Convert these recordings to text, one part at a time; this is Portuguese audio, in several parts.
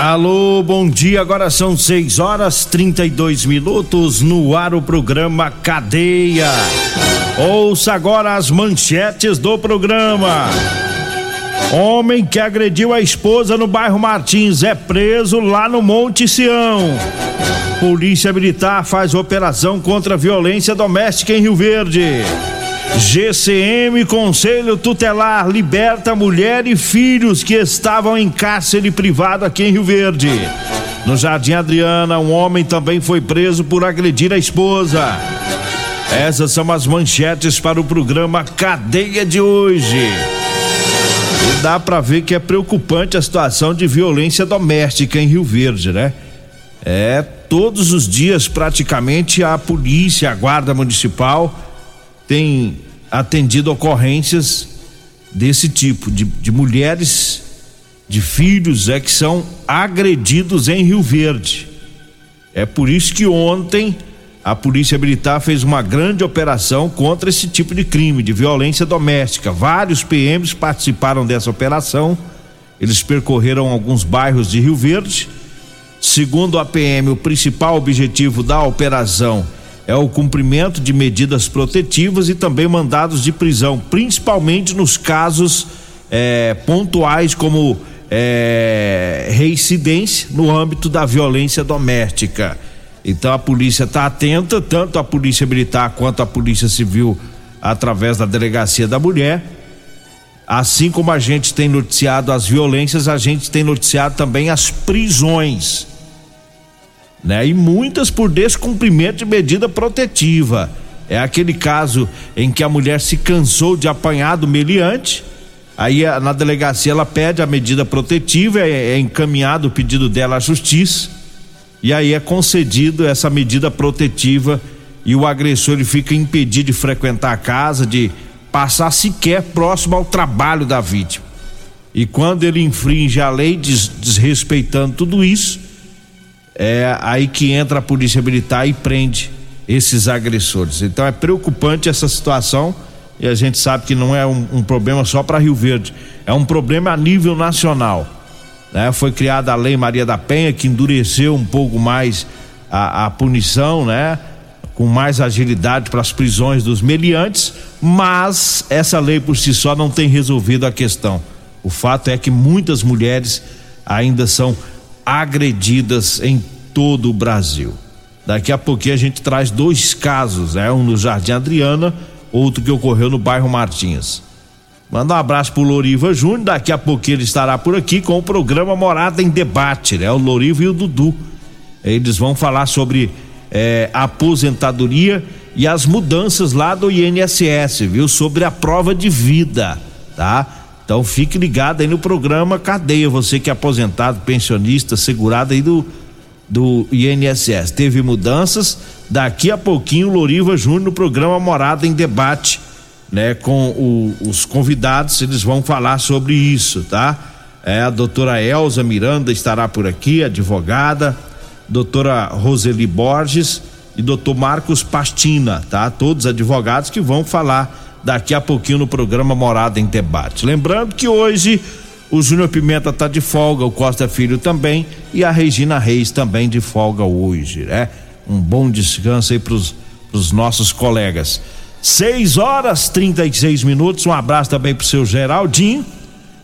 Alô, bom dia. Agora são 6 horas 32 minutos no ar o programa Cadeia. Ouça agora as manchetes do programa. Homem que agrediu a esposa no bairro Martins é preso lá no Monte Sião. Polícia Militar faz operação contra a violência doméstica em Rio Verde. GCM Conselho Tutelar liberta mulher e filhos que estavam em cárcere privado aqui em Rio Verde. No Jardim Adriana, um homem também foi preso por agredir a esposa. Essas são as manchetes para o programa Cadeia de hoje. E dá para ver que é preocupante a situação de violência doméstica em Rio Verde, né? É, todos os dias praticamente a polícia, a guarda municipal tem atendido ocorrências desse tipo, de, de mulheres, de filhos, é que são agredidos em Rio Verde. É por isso que ontem a Polícia Militar fez uma grande operação contra esse tipo de crime, de violência doméstica. Vários PMs participaram dessa operação. Eles percorreram alguns bairros de Rio Verde. Segundo a PM, o principal objetivo da operação é o cumprimento de medidas protetivas e também mandados de prisão, principalmente nos casos é, pontuais como é, reincidência no âmbito da violência doméstica. Então a polícia está atenta, tanto a polícia militar quanto a polícia civil, através da delegacia da mulher. Assim como a gente tem noticiado as violências, a gente tem noticiado também as prisões né? E muitas por descumprimento de medida protetiva. É aquele caso em que a mulher se cansou de apanhar do meliante, aí na delegacia ela pede a medida protetiva, é, é encaminhado o pedido dela à justiça, e aí é concedido essa medida protetiva e o agressor ele fica impedido de frequentar a casa, de passar sequer próximo ao trabalho da vítima. E quando ele infringe a lei, des, desrespeitando tudo isso, é aí que entra a polícia militar e prende esses agressores. Então é preocupante essa situação e a gente sabe que não é um, um problema só para Rio Verde, é um problema a nível nacional. Né? Foi criada a Lei Maria da Penha que endureceu um pouco mais a, a punição, né? Com mais agilidade para as prisões dos meliantes, mas essa lei por si só não tem resolvido a questão. O fato é que muitas mulheres ainda são agredidas em todo o Brasil. Daqui a pouquinho a gente traz dois casos, né? Um no Jardim Adriana, outro que ocorreu no bairro Martins. Manda um abraço pro Loriva Júnior, daqui a pouquinho ele estará por aqui com o programa Morada em Debate, né? O Loriva e o Dudu. Eles vão falar sobre é, aposentadoria e as mudanças lá do INSS, viu? Sobre a prova de vida, tá? Então fique ligado aí no programa Cadeia, você que é aposentado, pensionista, segurado aí do, do INSS. Teve mudanças, daqui a pouquinho o Loriva Júnior no programa Morada em Debate, né? Com o, os convidados, eles vão falar sobre isso, tá? É, a doutora Elza Miranda estará por aqui, advogada, doutora Roseli Borges e doutor Marcos Pastina, tá? Todos advogados que vão falar daqui a pouquinho no programa Morada em Debate. Lembrando que hoje o Júnior Pimenta tá de folga, o Costa Filho também e a Regina Reis também de folga hoje, né? Um bom descanso aí pros, pros nossos colegas. 6 horas 36 minutos. Um abraço também pro seu Geraldinho.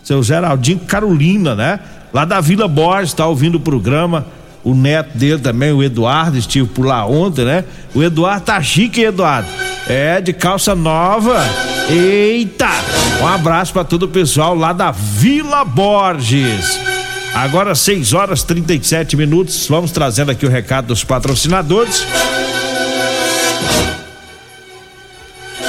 Seu Geraldinho Carolina, né? Lá da Vila Borges, tá ouvindo o programa. O neto dele também, o Eduardo, estive por lá ontem, né? O Eduardo tá chique, Eduardo. É, de calça nova. Eita! Um abraço para todo o pessoal lá da Vila Borges. Agora 6 horas 37 minutos. Vamos trazendo aqui o recado dos patrocinadores.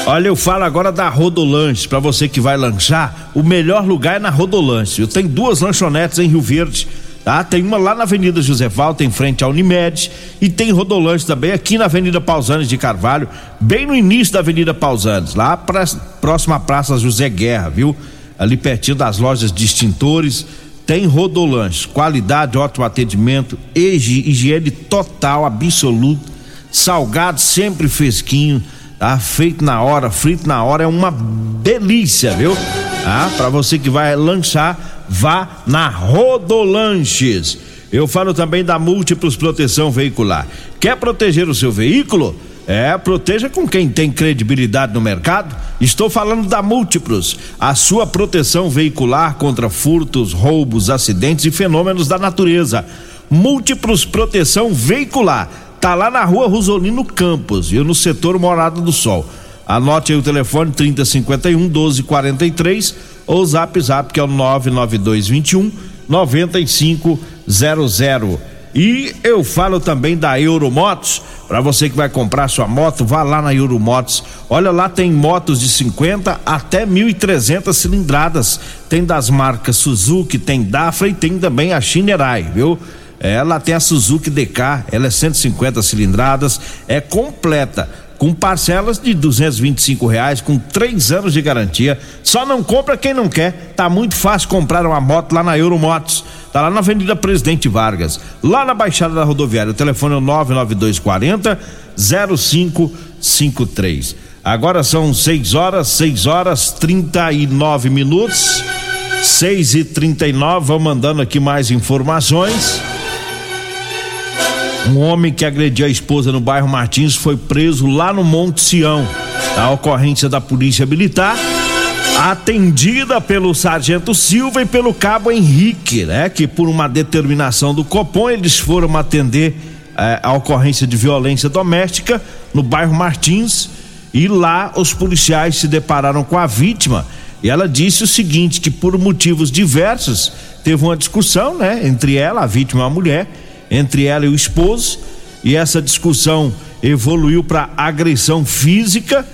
Olha, eu falo agora da Rodolanche, para você que vai lanchar, o melhor lugar é na Rodolanche. Eu tenho duas lanchonetes em Rio Verde, tá? Tem uma lá na Avenida José Valta, em frente à Unimed, e tem Rodolanche também aqui na Avenida Pausanes de Carvalho, bem no início da Avenida Pausanes, lá pra, próxima à Praça José Guerra, viu? Ali pertinho das lojas de extintores, tem Rodolanche, qualidade, ótimo atendimento, higiene total, absoluto, salgado sempre fresquinho, tá? Feito na hora, frito na hora, é uma delícia, viu? Ah, para você que vai lanchar, vá na Rodolanches. Eu falo também da Múltiplos Proteção Veicular. Quer proteger o seu veículo? É, proteja com quem tem credibilidade no mercado. Estou falando da Múltiplos, a sua proteção veicular contra furtos, roubos, acidentes e fenômenos da natureza. Múltiplos Proteção Veicular tá lá na rua Rosolino Campos, e no setor Morada do Sol. Anote aí o telefone 3051 1243 ou zap zap que é o 99221 9500. E eu falo também da Euromotos, para você que vai comprar sua moto, vá lá na Euromotos. Olha lá tem motos de 50 até 1.300 cilindradas. Tem das marcas Suzuki, tem Dafra e tem também a Shinerai, viu? Ela tem a Suzuki DK, ela é 150 cilindradas, é completa, com parcelas de 225 reais, com três anos de garantia. Só não compra quem não quer. Tá muito fácil comprar uma moto lá na Euromotos. Tá lá na Avenida Presidente Vargas, lá na Baixada da Rodoviária. O telefone é o 99240 0553. Agora são 6 horas, 6 horas 39 minutos. 6 e 39 vamos mandando aqui mais informações. Um homem que agrediu a esposa no bairro Martins foi preso lá no Monte Sião. A ocorrência da Polícia Militar, atendida pelo Sargento Silva e pelo Cabo Henrique, né? Que por uma determinação do Copom eles foram atender eh, a ocorrência de violência doméstica no bairro Martins e lá os policiais se depararam com a vítima e ela disse o seguinte que por motivos diversos teve uma discussão, né? Entre ela, a vítima e a mulher entre ela e o esposo, e essa discussão evoluiu para agressão física,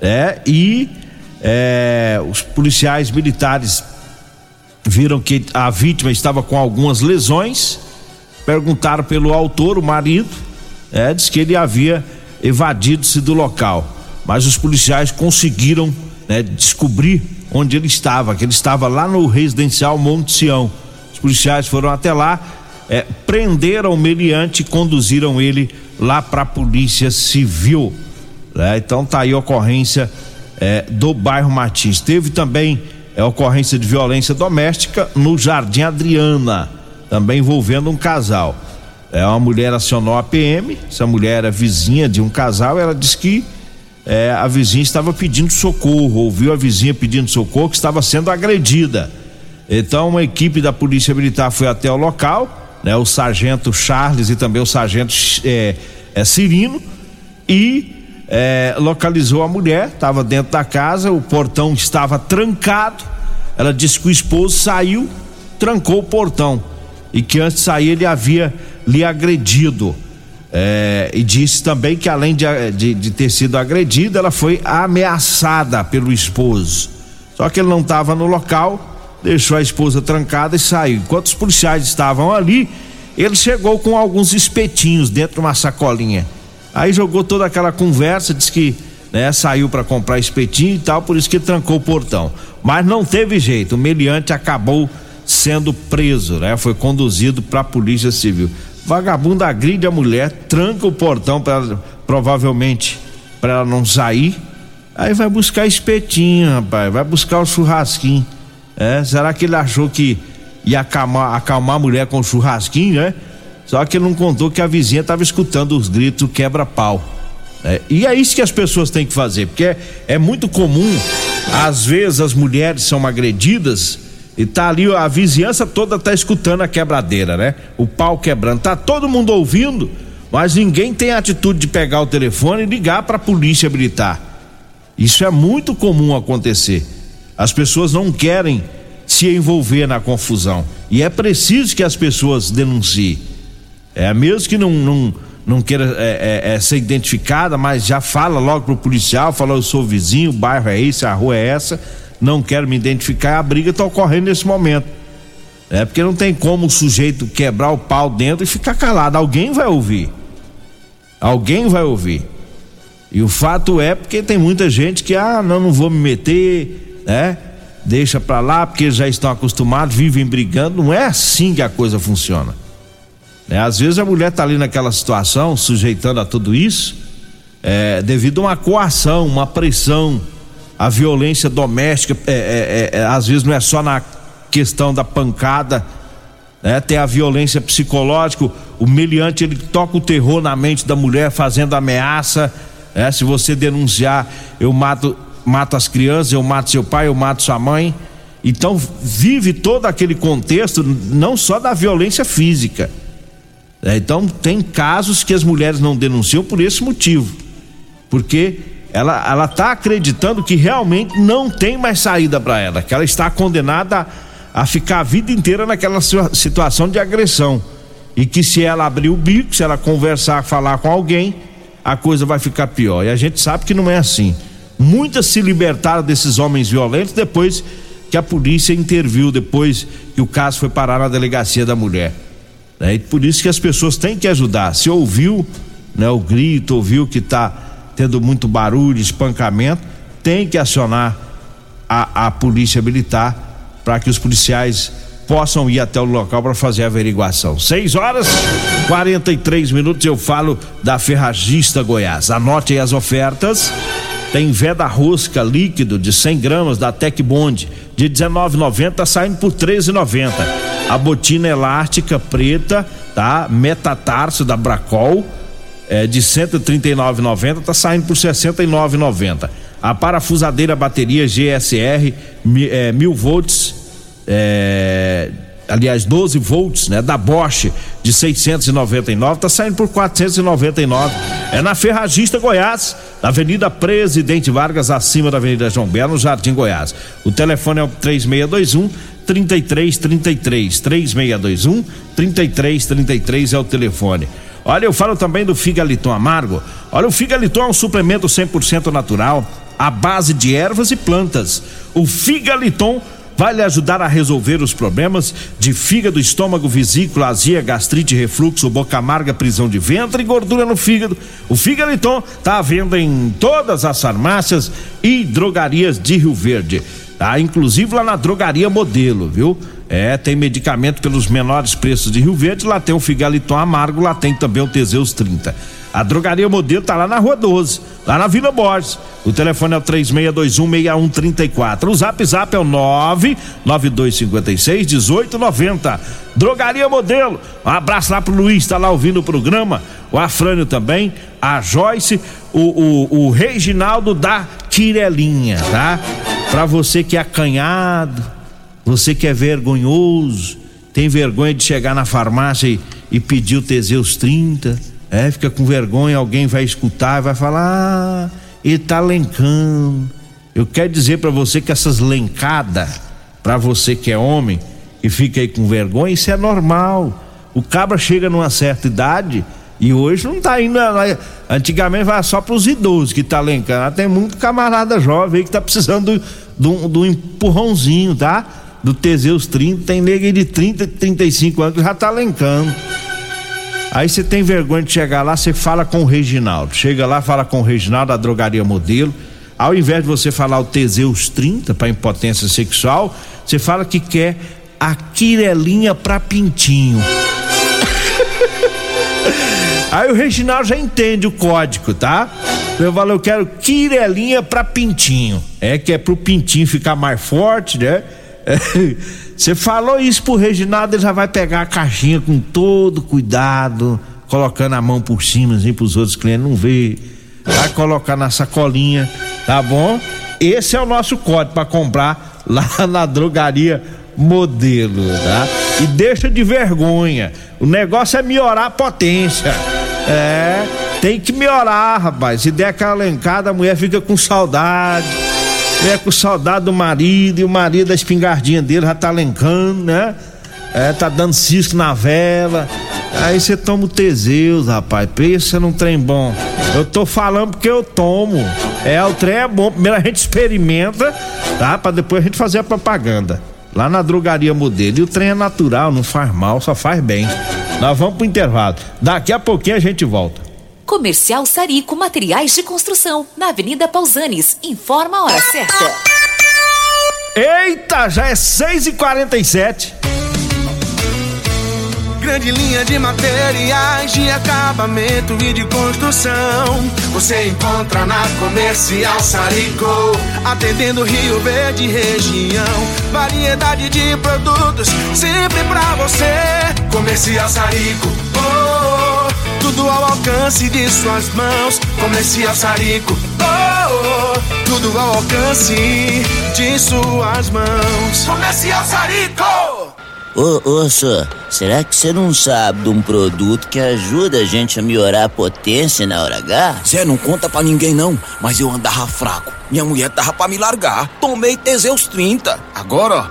é, e é, os policiais militares viram que a vítima estava com algumas lesões, perguntaram pelo autor, o marido, é, disse que ele havia evadido-se do local, mas os policiais conseguiram né, descobrir onde ele estava, que ele estava lá no residencial Monte Sião. Os policiais foram até lá, é, prenderam o meliante e conduziram ele lá para a polícia civil. Né? Então tá aí a ocorrência é, do bairro Martins. Teve também é, ocorrência de violência doméstica no Jardim Adriana, também envolvendo um casal. É, uma mulher acionou a PM, essa mulher era vizinha de um casal, ela disse que é, a vizinha estava pedindo socorro, ouviu a vizinha pedindo socorro que estava sendo agredida. Então uma equipe da Polícia Militar foi até o local, né, o sargento Charles e também o sargento é, é, Cirino e é, localizou a mulher, estava dentro da casa, o portão estava trancado. Ela disse que o esposo saiu, trancou o portão e que antes de sair ele havia lhe agredido. É, e disse também que além de, de, de, ter sido agredida, ela foi ameaçada pelo esposo. Só que ele não estava no local deixou a esposa trancada e saiu. Enquanto os policiais estavam ali, ele chegou com alguns espetinhos dentro de uma sacolinha. Aí jogou toda aquela conversa, disse que né, saiu para comprar espetinho e tal, por isso que trancou o portão. Mas não teve jeito, o meliante acabou sendo preso, né? Foi conduzido para a Polícia Civil. Vagabundo agride a mulher, tranca o portão para provavelmente para ela não sair. Aí vai buscar espetinho, rapaz, vai buscar o churrasquinho. É, será que ele achou que ia acalmar, acalmar a mulher com churrasquinho, né? Só que ele não contou que a vizinha estava escutando os gritos quebra-pau. É, e é isso que as pessoas têm que fazer, porque é, é muito comum, às vezes as mulheres são agredidas e tá ali a vizinhança toda tá escutando a quebradeira, né? O pau quebrando, tá todo mundo ouvindo, mas ninguém tem a atitude de pegar o telefone e ligar para a polícia militar. Isso é muito comum acontecer. As pessoas não querem se envolver na confusão e é preciso que as pessoas denunciem. É mesmo que não, não não queira é, é, é, ser identificada, mas já fala logo pro policial, fala eu sou vizinho, o bairro é esse, a rua é essa, não quero me identificar, a briga está ocorrendo nesse momento. É porque não tem como o sujeito quebrar o pau dentro e ficar calado, alguém vai ouvir. Alguém vai ouvir. E o fato é porque tem muita gente que ah, não, não vou me meter, né? Deixa pra lá porque já estão acostumados, vivem brigando, não é assim que a coisa funciona. Né? Às vezes a mulher está ali naquela situação, sujeitando a tudo isso, é, devido a uma coação, uma pressão, a violência doméstica, é, é, é, é às vezes não é só na questão da pancada, né? tem a violência psicológica, o meliante ele toca o terror na mente da mulher, fazendo ameaça, né? se você denunciar, eu mato, mato as crianças, eu mato seu pai, eu mato sua mãe. Então vive todo aquele contexto, não só da violência física é, então tem casos que as mulheres não denunciam por esse motivo, porque ela ela está acreditando que realmente não tem mais saída para ela, que ela está condenada a, a ficar a vida inteira naquela situação de agressão e que se ela abrir o bico, se ela conversar, falar com alguém, a coisa vai ficar pior. E a gente sabe que não é assim. Muitas se libertaram desses homens violentos depois que a polícia interviu, depois que o caso foi parar na delegacia da mulher. Né? E por isso que as pessoas têm que ajudar. Se ouviu né, o grito, ouviu que está tendo muito barulho, espancamento, tem que acionar a, a polícia militar para que os policiais possam ir até o local para fazer a averiguação. 6 horas 43 minutos eu falo da Ferragista Goiás. Anote aí as ofertas. Tem veda rosca líquido de 100 gramas da Tec Bond de 19,90 saindo por 13,90. A botina elástica preta, tá? Metatarso da Bracol é, de 139,90 tá saindo por 69,90. A parafusadeira bateria GSR é, mil volts é, aliás 12 volts, né, da Bosch de 699 tá saindo por 499. É na Ferragista Goiás, na Avenida Presidente Vargas, acima da Avenida João Belo, no Jardim Goiás. O telefone é o 3621 3333 3621 3333 é o telefone. Olha, eu falo também do Figaliton Amargo. Olha, o Figaliton é um suplemento 100% natural, à base de ervas e plantas. O Figaliton vai lhe ajudar a resolver os problemas de fígado, estômago, vesícula, azia, gastrite, refluxo, boca amarga, prisão de ventre e gordura no fígado. O Figaliton está à venda em todas as farmácias e drogarias de Rio Verde. Tá? Inclusive lá na drogaria modelo, viu? É, tem medicamento pelos menores preços de Rio Verde, lá tem o Figaliton amargo, lá tem também o Teseus 30. A drogaria modelo tá lá na Rua 12, lá na Vila Borges. O telefone é o 36216134. O zap zap é o 992561890. Drogaria Modelo. Um abraço lá pro Luiz, tá lá ouvindo o programa. O Afrânio também, a Joyce, o, o, o Reginaldo da Quirelinha, tá? Pra você que é acanhado, você que é vergonhoso, tem vergonha de chegar na farmácia e, e pedir o Teseus 30 é, fica com vergonha, alguém vai escutar vai falar, ah, ele tá lencando. Eu quero dizer para você que essas lencadas, para você que é homem, e fica aí com vergonha, isso é normal. O cabra chega numa certa idade e hoje não tá indo. Antigamente vai só para os idosos que tá lencando. Tem muito camarada jovem aí que tá precisando do, do, empurrãozinho, tá? Do Teseus 30, tem nega de 30, 35 anos que já tá lencando. Aí você tem vergonha de chegar lá, você fala com o Reginaldo. Chega lá, fala com o Reginaldo da drogaria modelo. Ao invés de você falar o Teseus 30 para impotência sexual, você fala que quer a quirelinha para pintinho. Aí o Reginaldo já entende o código, tá? Eu falo, eu quero quirelinha para pintinho. É que é pro pintinho ficar mais forte, né? Você falou isso pro Reginaldo, ele já vai pegar a caixinha com todo cuidado, colocando a mão por cima, assim, pros outros clientes não ver. vai colocar na sacolinha, tá bom? Esse é o nosso código para comprar lá na drogaria modelo, tá? E deixa de vergonha. O negócio é melhorar a potência. É, tem que melhorar, rapaz. Se der aquela lencada, a mulher fica com saudade. É com saudade do marido e o marido, a espingardinha dele já tá lencando, né? É, tá dando cisco na vela. Aí você toma o Teseus, rapaz. Pensa num trem bom. Eu tô falando porque eu tomo. É, o trem é bom. Primeiro a gente experimenta, tá? Pra depois a gente fazer a propaganda lá na drogaria modelo. E o trem é natural, não faz mal, só faz bem. Nós vamos pro intervalo. Daqui a pouquinho a gente volta. Comercial Sarico Materiais de Construção, na Avenida Pausanes. Informa a hora certa. Eita, já é 6 e 47 grande linha de materiais de acabamento e de construção. Você encontra na Comercial Sarico, atendendo Rio Verde região. Variedade de produtos sempre pra você. Comercial Sarico, tudo ao alcance de suas mãos. Comercial Sarico, oh, oh, tudo ao alcance de suas mãos. Comercial Sarico. Ô, ô, senhor, será que você não sabe de um produto que ajuda a gente a melhorar a potência na hora H? Zé, não conta pra ninguém não, mas eu andava fraco. Minha mulher tava pra me largar. Tomei Teseus 30. Agora,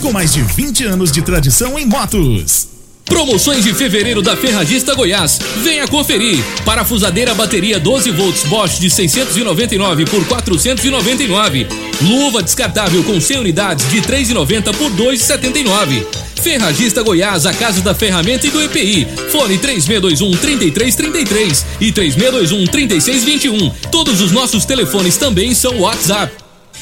com mais de 20 anos de tradição em motos. Promoções de fevereiro da Ferragista Goiás. Venha conferir. Parafusadeira bateria 12 volts Bosch de 699 por 499. Luva descartável com 100 unidades de 3,90 por 2,79. Ferragista Goiás, a casa da ferramenta e do EPI. Fone 3621 3333 e 3621 3621. Todos os nossos telefones também são WhatsApp.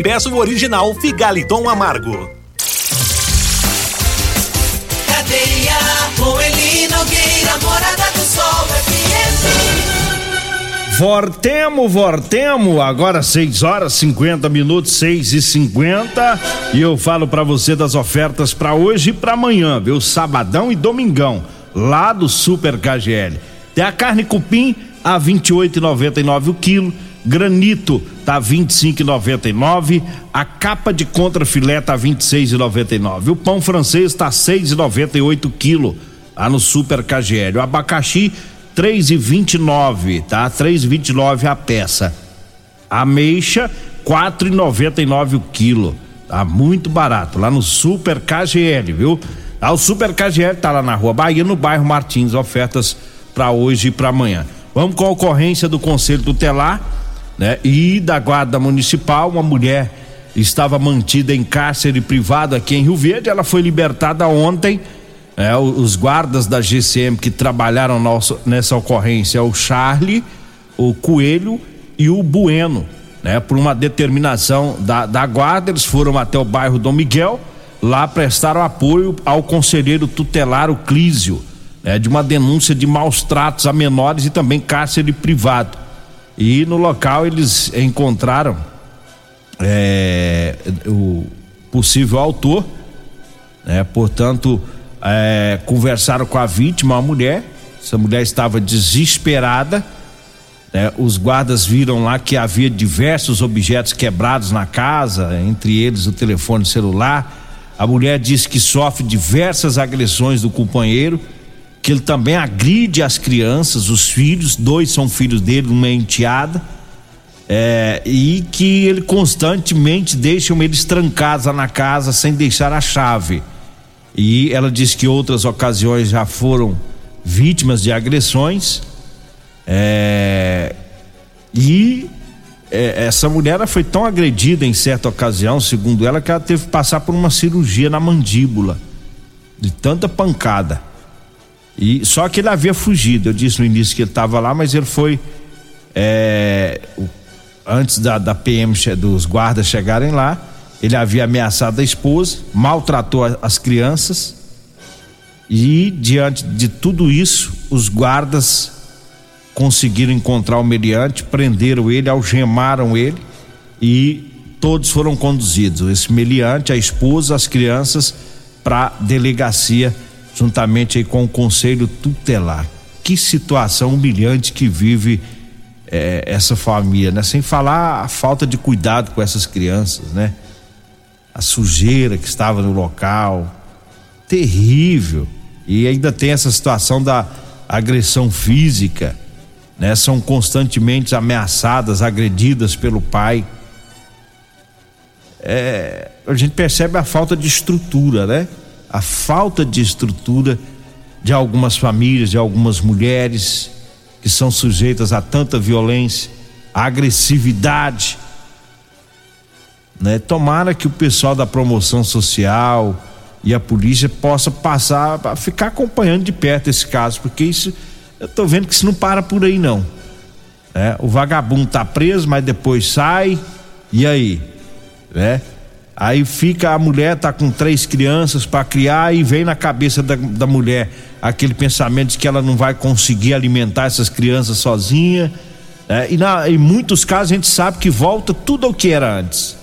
e peça o original Figaliton Amargo. Cadeia, Moeli Nogueira, Morada do Sol, FM. Vortemo, Vortemo, agora 6 horas 50 minutos, 6 e 50 e eu falo para você das ofertas para hoje e para amanhã, viu? Sabadão e domingão, lá do Super KGL. Tem a carne cupim a 28,99 o quilo Granito tá 25,99, a capa de contra filé tá 26,99. O pão francês tá 6,98 quilo lá no Super KGL. O abacaxi 3,29, tá? 3,29 a peça. A ameixa 4,99 o quilo. Tá muito barato lá no Super KGL, viu? Tá, o Super KGL tá lá na Rua Bahia, no bairro Martins, ofertas para hoje e para amanhã. Vamos com a ocorrência do Conselho Tutelar né? E da guarda municipal, uma mulher estava mantida em cárcere privado aqui em Rio Verde, ela foi libertada ontem. Né? Os guardas da GCM que trabalharam nosso, nessa ocorrência, o Charlie, o Coelho e o Bueno. né? Por uma determinação da, da guarda, eles foram até o bairro Dom Miguel, lá prestaram apoio ao conselheiro tutelar o Clísio, né? De uma denúncia de maus tratos a menores e também cárcere privado. E no local eles encontraram é, o possível autor, né? Portanto, é, conversaram com a vítima, a mulher. Essa mulher estava desesperada. Né? Os guardas viram lá que havia diversos objetos quebrados na casa, entre eles o telefone celular. A mulher disse que sofre diversas agressões do companheiro, que ele também agride as crianças, os filhos, dois são filhos dele, uma é enteada, é, e que ele constantemente deixam eles trancados na casa sem deixar a chave. E ela disse que outras ocasiões já foram vítimas de agressões. É, e é, essa mulher foi tão agredida em certa ocasião, segundo ela, que ela teve que passar por uma cirurgia na mandíbula, de tanta pancada. E só que ele havia fugido. Eu disse no início que ele estava lá, mas ele foi é, antes da, da PM dos guardas chegarem lá ele havia ameaçado a esposa, maltratou as crianças e diante de tudo isso, os guardas conseguiram encontrar o meliante, prenderam ele, algemaram ele e todos foram conduzidos, esse meliante, a esposa, as crianças para delegacia juntamente aí com o conselho tutelar. Que situação humilhante que vive eh, essa família, né? Sem falar a falta de cuidado com essas crianças, né? a sujeira que estava no local. Terrível. E ainda tem essa situação da agressão física, né? São constantemente ameaçadas, agredidas pelo pai. É, a gente percebe a falta de estrutura, né? A falta de estrutura de algumas famílias, de algumas mulheres que são sujeitas a tanta violência, a agressividade né? Tomara que o pessoal da promoção social e a polícia possa passar a ficar acompanhando de perto esse caso, porque isso eu tô vendo que isso não para por aí não. Né? O vagabundo tá preso, mas depois sai e aí, né? Aí fica a mulher tá com três crianças para criar e vem na cabeça da, da mulher aquele pensamento de que ela não vai conseguir alimentar essas crianças sozinha. Né? E na, em muitos casos a gente sabe que volta tudo ao que era antes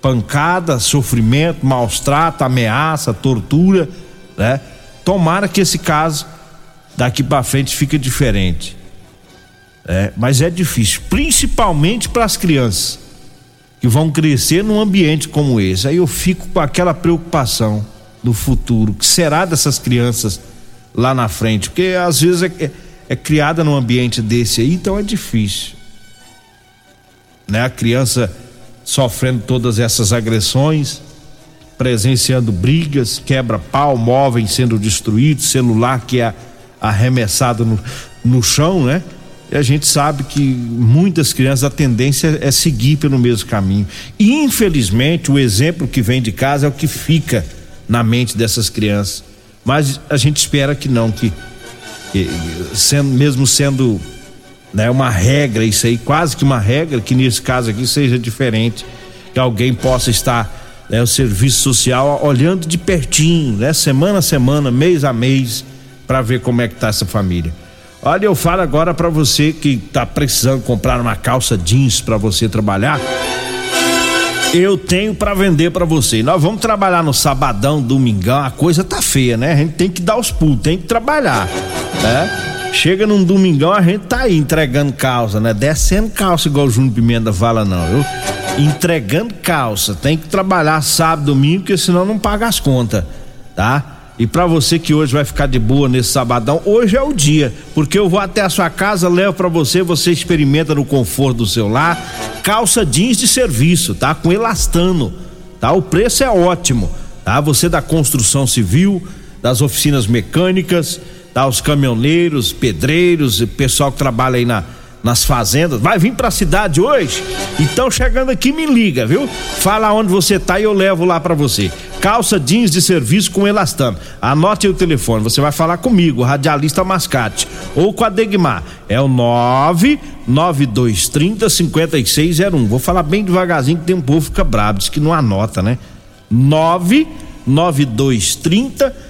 pancada, sofrimento, maus tratos, ameaça, tortura, né? Tomara que esse caso daqui para frente fique diferente. É, mas é difícil, principalmente para as crianças que vão crescer num ambiente como esse. Aí eu fico com aquela preocupação do futuro, que será dessas crianças lá na frente, porque às vezes é, é, é criada num ambiente desse aí, então é difícil. Né? A criança sofrendo todas essas agressões, presenciando brigas, quebra-pau, móveis sendo destruídos, celular que é arremessado no, no chão, né? E a gente sabe que muitas crianças a tendência é seguir pelo mesmo caminho. E infelizmente o exemplo que vem de casa é o que fica na mente dessas crianças. Mas a gente espera que não, que, sendo, mesmo sendo né? Uma regra, isso aí, quase que uma regra, que nesse caso aqui seja diferente, que alguém possa estar, né, o serviço social olhando de pertinho, né? Semana a semana, mês a mês, para ver como é que tá essa família. Olha, eu falo agora para você que tá precisando comprar uma calça jeans para você trabalhar. Eu tenho para vender para você. Nós vamos trabalhar no sabadão, domingão, a coisa tá feia, né? A gente tem que dar os pulos, tem que trabalhar, né? Chega num domingão, a gente tá aí entregando calça, né? Descendo calça igual o Júnior Pimenta fala, não, viu? Entregando calça. Tem que trabalhar sábado, domingo, porque senão não paga as contas, tá? E para você que hoje vai ficar de boa nesse sabadão, hoje é o dia, porque eu vou até a sua casa, levo para você, você experimenta no conforto do seu lar, calça jeans de serviço, tá? Com elastano, tá? O preço é ótimo, tá? Você da construção civil, das oficinas mecânicas, tá? Os caminhoneiros, pedreiros, pessoal que trabalha aí na, nas fazendas, vai vir pra cidade hoje? Então chegando aqui me liga, viu? Fala onde você tá e eu levo lá para você. Calça jeans de serviço com elastano. Anote aí o telefone, você vai falar comigo, radialista Mascate. ou com a Degmar. É o 99230 5601. Vou falar bem devagarzinho que tem um povo que fica brabo, diz que não anota, né? 99230 5601.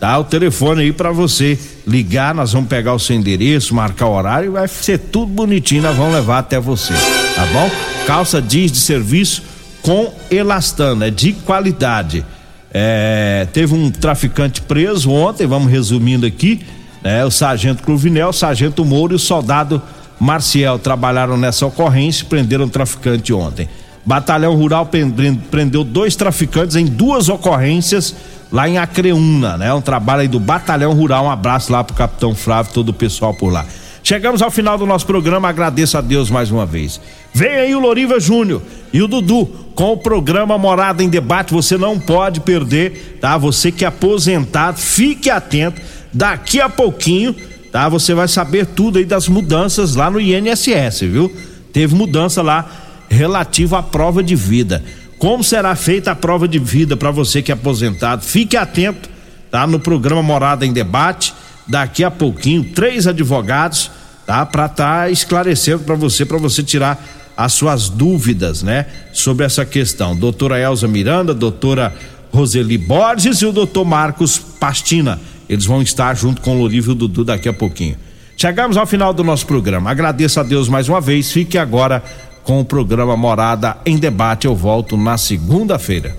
Tá o telefone aí para você ligar, nós vamos pegar o seu endereço, marcar o horário vai ser tudo bonitinho, nós vamos levar até você, tá bom? Calça jeans de serviço com elastano, é de qualidade. É, teve um traficante preso ontem, vamos resumindo aqui, né? O sargento Cruvinel, o sargento Moura e o soldado Marcial trabalharam nessa ocorrência e prenderam o traficante ontem. Batalhão Rural prendeu dois traficantes em duas ocorrências lá em Acreúna, né? Um trabalho aí do Batalhão Rural. Um abraço lá pro Capitão Flávio, todo o pessoal por lá. Chegamos ao final do nosso programa, agradeço a Deus mais uma vez. Vem aí o Loriva Júnior e o Dudu com o programa Morada em Debate. Você não pode perder, tá? Você que é aposentado, fique atento. Daqui a pouquinho, tá? Você vai saber tudo aí das mudanças lá no INSS, viu? Teve mudança lá relativa à prova de vida. Como será feita a prova de vida para você que é aposentado? Fique atento, tá? No programa Morada em Debate. Daqui a pouquinho, três advogados, tá? Para estar tá esclarecendo para você, para você tirar as suas dúvidas, né? Sobre essa questão. Doutora Elza Miranda, doutora Roseli Borges e o doutor Marcos Pastina. Eles vão estar junto com o Lorívio Dudu daqui a pouquinho. Chegamos ao final do nosso programa. Agradeço a Deus mais uma vez. Fique agora com o programa Morada em Debate. Eu volto na segunda-feira.